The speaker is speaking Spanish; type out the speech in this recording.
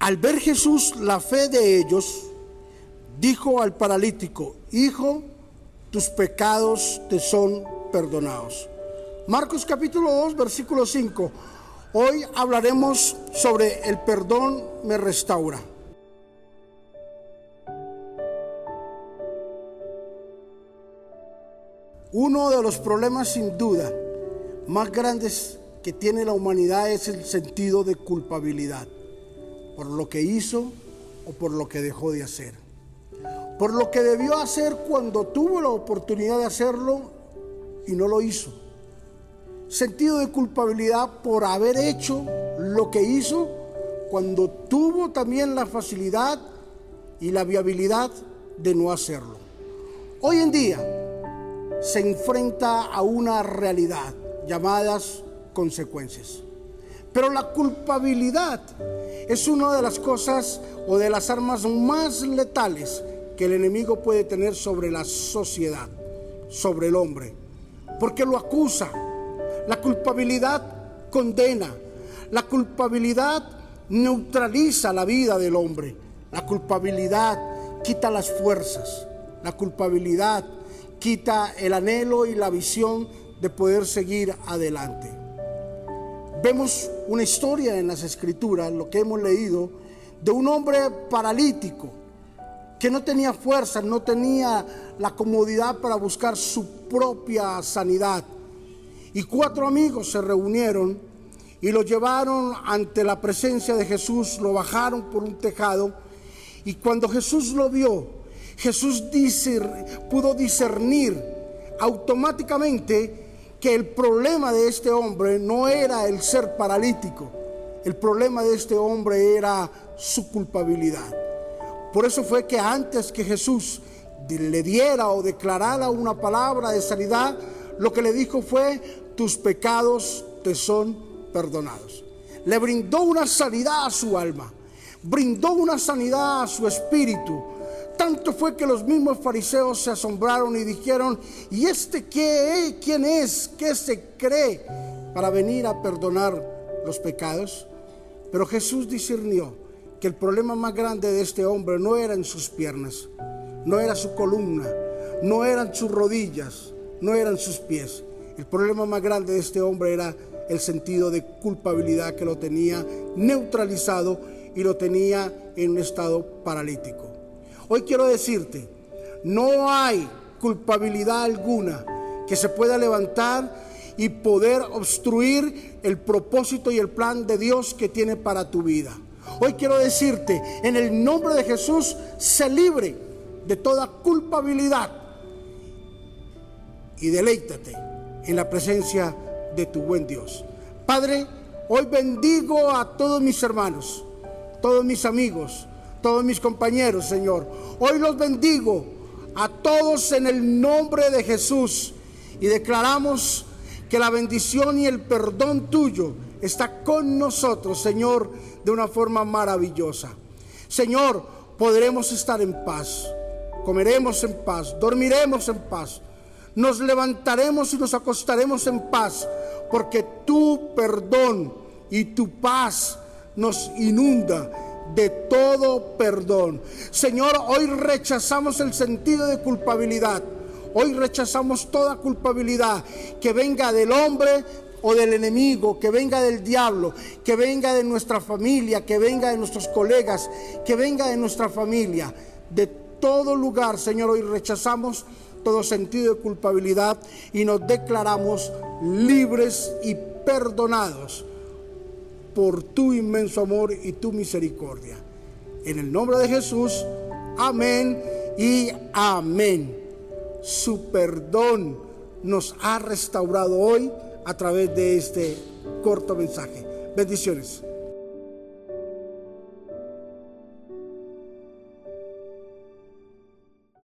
Al ver Jesús la fe de ellos, dijo al paralítico, Hijo, tus pecados te son perdonados. Marcos capítulo 2, versículo 5. Hoy hablaremos sobre el perdón me restaura. Uno de los problemas sin duda más grandes que tiene la humanidad es el sentido de culpabilidad por lo que hizo o por lo que dejó de hacer. Por lo que debió hacer cuando tuvo la oportunidad de hacerlo y no lo hizo. Sentido de culpabilidad por haber hecho lo que hizo cuando tuvo también la facilidad y la viabilidad de no hacerlo. Hoy en día, se enfrenta a una realidad llamadas consecuencias. Pero la culpabilidad es una de las cosas o de las armas más letales que el enemigo puede tener sobre la sociedad, sobre el hombre, porque lo acusa. La culpabilidad condena, la culpabilidad neutraliza la vida del hombre, la culpabilidad quita las fuerzas, la culpabilidad quita el anhelo y la visión de poder seguir adelante. Vemos una historia en las escrituras, lo que hemos leído, de un hombre paralítico que no tenía fuerza, no tenía la comodidad para buscar su propia sanidad. Y cuatro amigos se reunieron y lo llevaron ante la presencia de Jesús, lo bajaron por un tejado y cuando Jesús lo vio, Jesús pudo discernir automáticamente que el problema de este hombre no era el ser paralítico, el problema de este hombre era su culpabilidad. Por eso fue que antes que Jesús le diera o declarara una palabra de sanidad, lo que le dijo fue, tus pecados te son perdonados. Le brindó una sanidad a su alma, brindó una sanidad a su espíritu, tanto fue que los mismos fariseos se asombraron y dijeron, ¿y este qué? ¿Quién es? ¿Qué se cree para venir a perdonar los pecados? Pero Jesús discernió que el problema más grande de este hombre no era en sus piernas, no era su columna, no eran sus rodillas, no eran sus pies. El problema más grande de este hombre era el sentido de culpabilidad que lo tenía neutralizado y lo tenía en un estado paralítico. Hoy quiero decirte, no hay culpabilidad alguna que se pueda levantar y poder obstruir el propósito y el plan de Dios que tiene para tu vida. Hoy quiero decirte, en el nombre de Jesús, se libre de toda culpabilidad y deleítate en la presencia de tu buen Dios. Padre, hoy bendigo a todos mis hermanos, todos mis amigos, todos mis compañeros, Señor. Hoy los bendigo a todos en el nombre de Jesús y declaramos que la bendición y el perdón tuyo está con nosotros, Señor, de una forma maravillosa. Señor, podremos estar en paz, comeremos en paz, dormiremos en paz, nos levantaremos y nos acostaremos en paz, porque tu perdón y tu paz nos inunda de todo perdón. Señor, hoy rechazamos el sentido de culpabilidad. Hoy rechazamos toda culpabilidad que venga del hombre o del enemigo, que venga del diablo, que venga de nuestra familia, que venga de nuestros colegas, que venga de nuestra familia. De todo lugar, Señor, hoy rechazamos todo sentido de culpabilidad y nos declaramos libres y perdonados por tu inmenso amor y tu misericordia. En el nombre de Jesús, amén y amén. Su perdón nos ha restaurado hoy a través de este corto mensaje. Bendiciones.